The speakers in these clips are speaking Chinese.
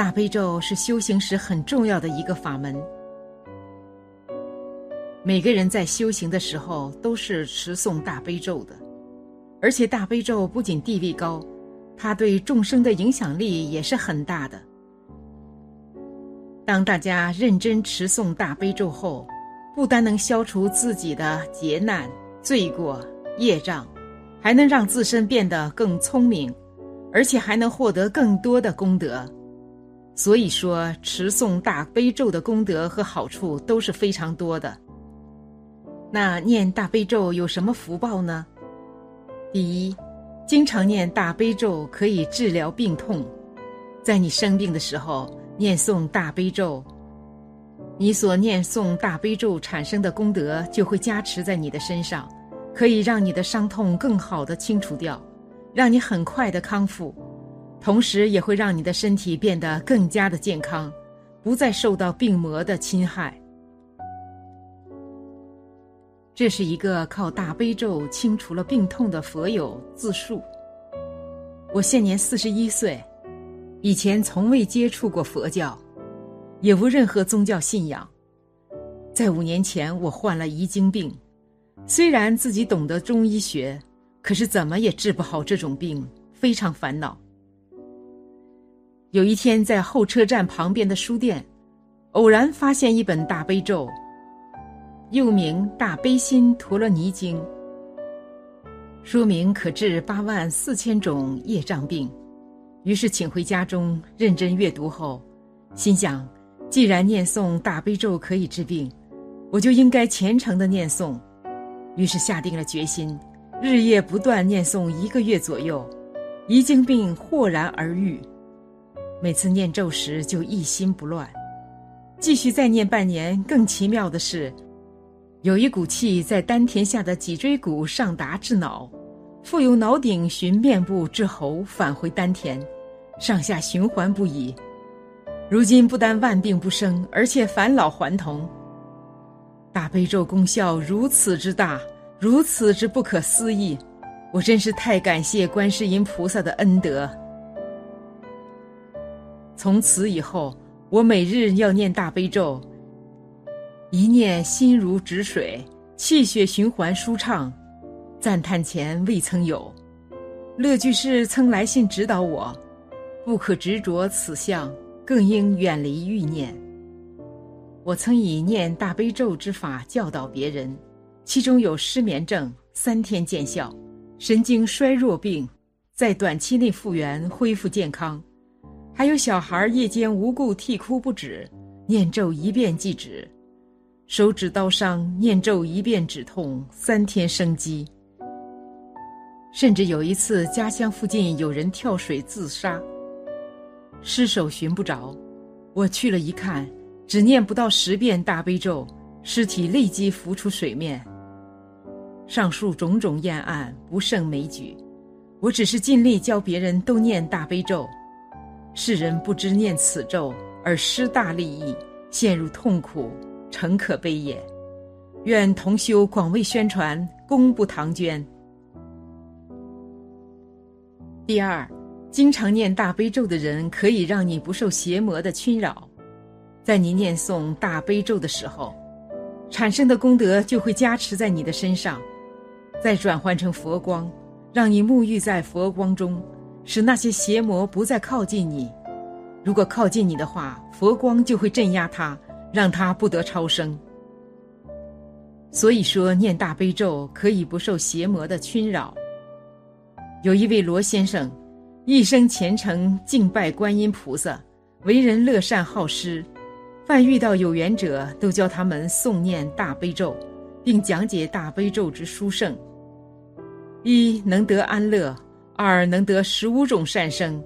大悲咒是修行时很重要的一个法门。每个人在修行的时候都是持诵大悲咒的，而且大悲咒不仅地位高，它对众生的影响力也是很大的。当大家认真持诵大悲咒后，不单能消除自己的劫难、罪过、业障，还能让自身变得更聪明，而且还能获得更多的功德。所以说，持诵大悲咒的功德和好处都是非常多的。那念大悲咒有什么福报呢？第一，经常念大悲咒可以治疗病痛，在你生病的时候念诵大悲咒，你所念诵大悲咒产生的功德就会加持在你的身上，可以让你的伤痛更好的清除掉，让你很快的康复，同时也会让你的身体变得更加的健康，不再受到病魔的侵害。这是一个靠大悲咒清除了病痛的佛友自述。我现年四十一岁，以前从未接触过佛教，也无任何宗教信仰。在五年前，我患了遗精病，虽然自己懂得中医学，可是怎么也治不好这种病，非常烦恼。有一天，在候车站旁边的书店，偶然发现一本大悲咒。又名《大悲心陀罗尼经》，说明可治八万四千种业障病。于是请回家中认真阅读后，心想：既然念诵大悲咒可以治病，我就应该虔诚的念诵。于是下定了决心，日夜不断念诵一个月左右，遗精病豁然而愈。每次念咒时就一心不乱，继续再念半年。更奇妙的是。有一股气在丹田下的脊椎骨上达至脑，复由脑顶循面部至喉返回丹田，上下循环不已。如今不但万病不生，而且返老还童。大悲咒功效如此之大，如此之不可思议，我真是太感谢观世音菩萨的恩德。从此以后，我每日要念大悲咒。一念心如止水，气血循环舒畅，赞叹前未曾有。乐居士曾来信指导我，不可执着此相，更应远离欲念。我曾以念大悲咒之法教导别人，其中有失眠症三天见效，神经衰弱病在短期内复原恢复健康，还有小孩夜间无故啼哭不止，念咒一遍即止。手指刀伤，念咒一遍止痛，三天生机。甚至有一次，家乡附近有人跳水自杀，尸首寻不着，我去了一看，只念不到十遍大悲咒，尸体立即浮出水面。上述种种验案不胜枚举，我只是尽力教别人都念大悲咒，世人不知念此咒而失大利益，陷入痛苦。诚可悲也，愿同修广为宣传，功不唐捐。第二，经常念大悲咒的人，可以让你不受邪魔的侵扰。在你念诵大悲咒的时候，产生的功德就会加持在你的身上，再转换成佛光，让你沐浴在佛光中，使那些邪魔不再靠近你。如果靠近你的话，佛光就会镇压他。让他不得超生。所以说，念大悲咒可以不受邪魔的侵扰。有一位罗先生，一生虔诚敬拜观音菩萨，为人乐善好施，凡遇到有缘者，都教他们诵念大悲咒，并讲解大悲咒之殊胜。一能得安乐，二能得十五种善生，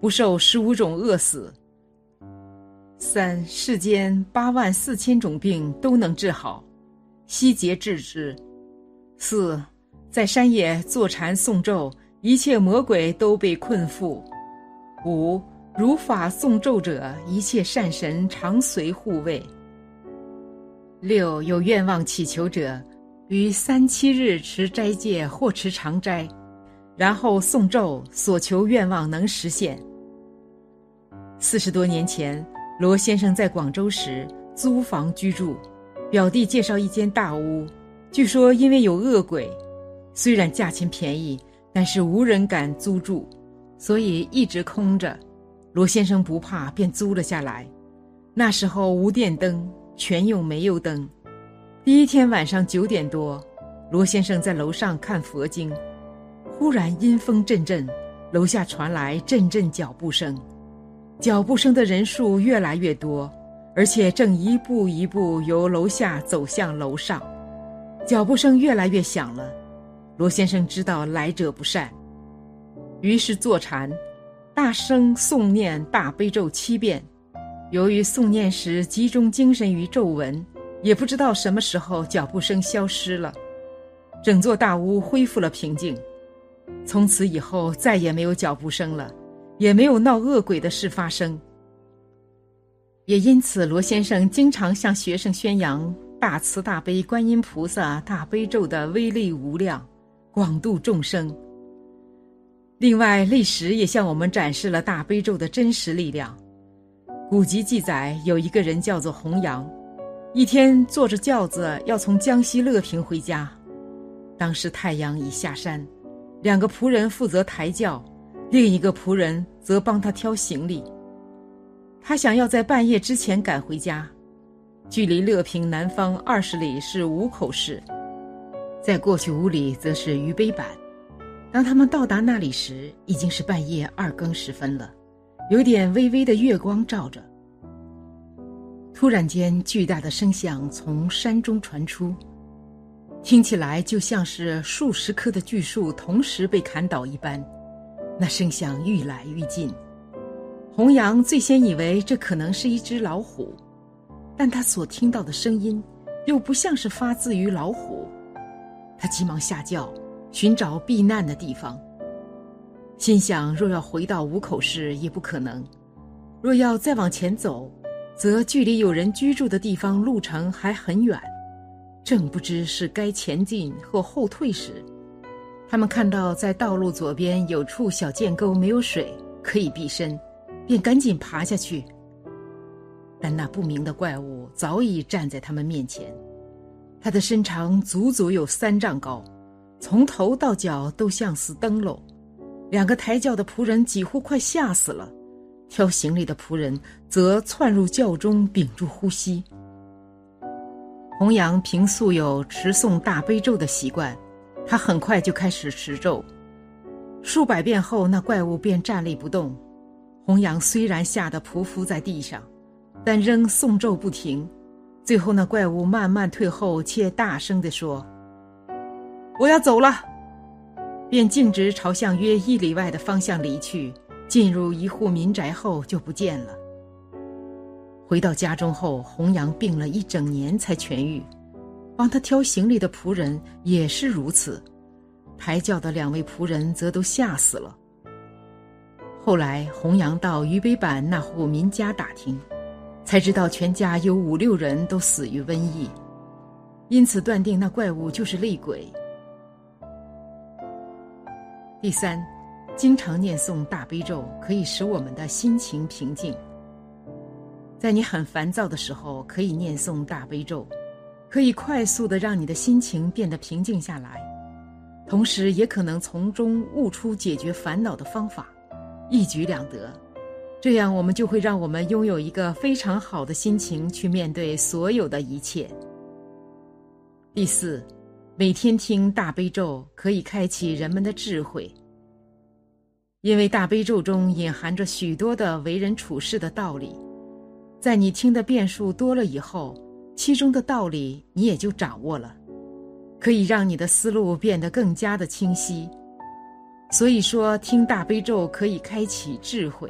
不受十五种恶死。三世间八万四千种病都能治好，悉皆治之。四在山野坐禅诵咒，一切魔鬼都被困缚。五如法诵咒者，一切善神常随护卫。六有愿望祈求者，于三七日持斋戒或持长斋，然后诵咒，所求愿望能实现。四十多年前，罗先生在广州时租房居住，表弟介绍一间大屋，据说因为有恶鬼，虽然价钱便宜，但是无人敢租住，所以一直空着。罗先生不怕，便租了下来。那时候无电灯。全用煤油灯。第一天晚上九点多，罗先生在楼上看佛经，忽然阴风阵阵，楼下传来阵阵脚步声，脚步声的人数越来越多，而且正一步一步由楼下走向楼上，脚步声越来越响了。罗先生知道来者不善，于是坐禅，大声诵念大悲咒七遍。由于诵念时集中精神于咒文，也不知道什么时候脚步声消失了，整座大屋恢复了平静。从此以后再也没有脚步声了，也没有闹恶鬼的事发生。也因此，罗先生经常向学生宣扬大慈大悲观音菩萨大悲咒的威力无量，广度众生。另外，历史也向我们展示了大悲咒的真实力量。古籍记载，有一个人叫做洪阳，一天坐着轿子要从江西乐平回家。当时太阳已下山，两个仆人负责抬轿，另一个仆人则帮他挑行李。他想要在半夜之前赶回家。距离乐平南方二十里是五口市，在过去五里则是渝北坂。当他们到达那里时，已经是半夜二更时分了。有点微微的月光照着。突然间，巨大的声响从山中传出，听起来就像是数十棵的巨树同时被砍倒一般。那声响愈来愈近，红羊最先以为这可能是一只老虎，但他所听到的声音又不像是发自于老虎。他急忙下轿，寻找避难的地方。心想：若要回到五口市也不可能；若要再往前走，则距离有人居住的地方路程还很远，正不知是该前进或后退时，他们看到在道路左边有处小涧沟没有水可以避身，便赶紧爬下去。但那不明的怪物早已站在他们面前，他的身长足足有三丈高，从头到脚都像似灯笼。两个抬轿的仆人几乎快吓死了，挑行李的仆人则窜入轿中屏住呼吸。弘扬平素有持诵大悲咒的习惯，他很快就开始持咒，数百遍后，那怪物便站立不动。弘扬虽然吓得匍匐在地上，但仍诵咒不停。最后，那怪物慢慢退后，且大声地说：“我要走了。”便径直朝向约一里外的方向离去，进入一户民宅后就不见了。回到家中后，洪阳病了一整年才痊愈，帮他挑行李的仆人也是如此，抬轿的两位仆人则都吓死了。后来，洪阳到渝北坂那户民家打听，才知道全家有五六人都死于瘟疫，因此断定那怪物就是厉鬼。第三，经常念诵大悲咒可以使我们的心情平静。在你很烦躁的时候，可以念诵大悲咒，可以快速的让你的心情变得平静下来，同时也可能从中悟出解决烦恼的方法，一举两得。这样，我们就会让我们拥有一个非常好的心情去面对所有的一切。第四。每天听大悲咒可以开启人们的智慧，因为大悲咒中隐含着许多的为人处事的道理，在你听的遍数多了以后，其中的道理你也就掌握了，可以让你的思路变得更加的清晰。所以说，听大悲咒可以开启智慧。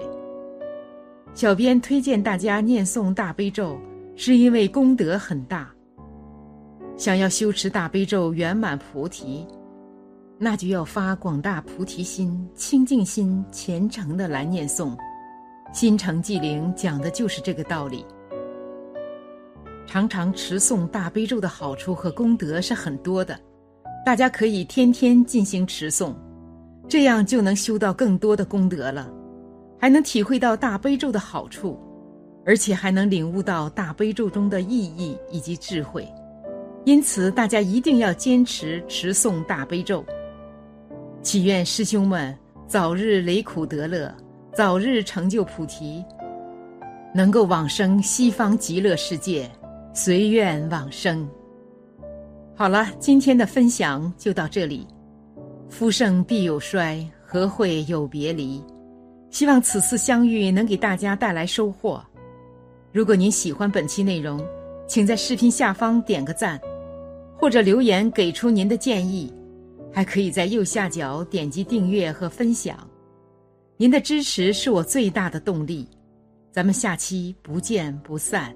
小编推荐大家念诵大悲咒，是因为功德很大。想要修持大悲咒圆满菩提，那就要发广大菩提心、清净心，虔诚的来念诵。心诚寂灵讲的就是这个道理。常常持诵大悲咒的好处和功德是很多的，大家可以天天进行持诵，这样就能修到更多的功德了。还能体会到大悲咒的好处，而且还能领悟到大悲咒中的意义以及智慧。因此，大家一定要坚持持诵大悲咒。祈愿师兄们早日离苦得乐，早日成就菩提，能够往生西方极乐世界，随愿往生。好了，今天的分享就到这里。夫盛必有衰，何会有别离？希望此次相遇能给大家带来收获。如果您喜欢本期内容，请在视频下方点个赞，或者留言给出您的建议，还可以在右下角点击订阅和分享。您的支持是我最大的动力。咱们下期不见不散。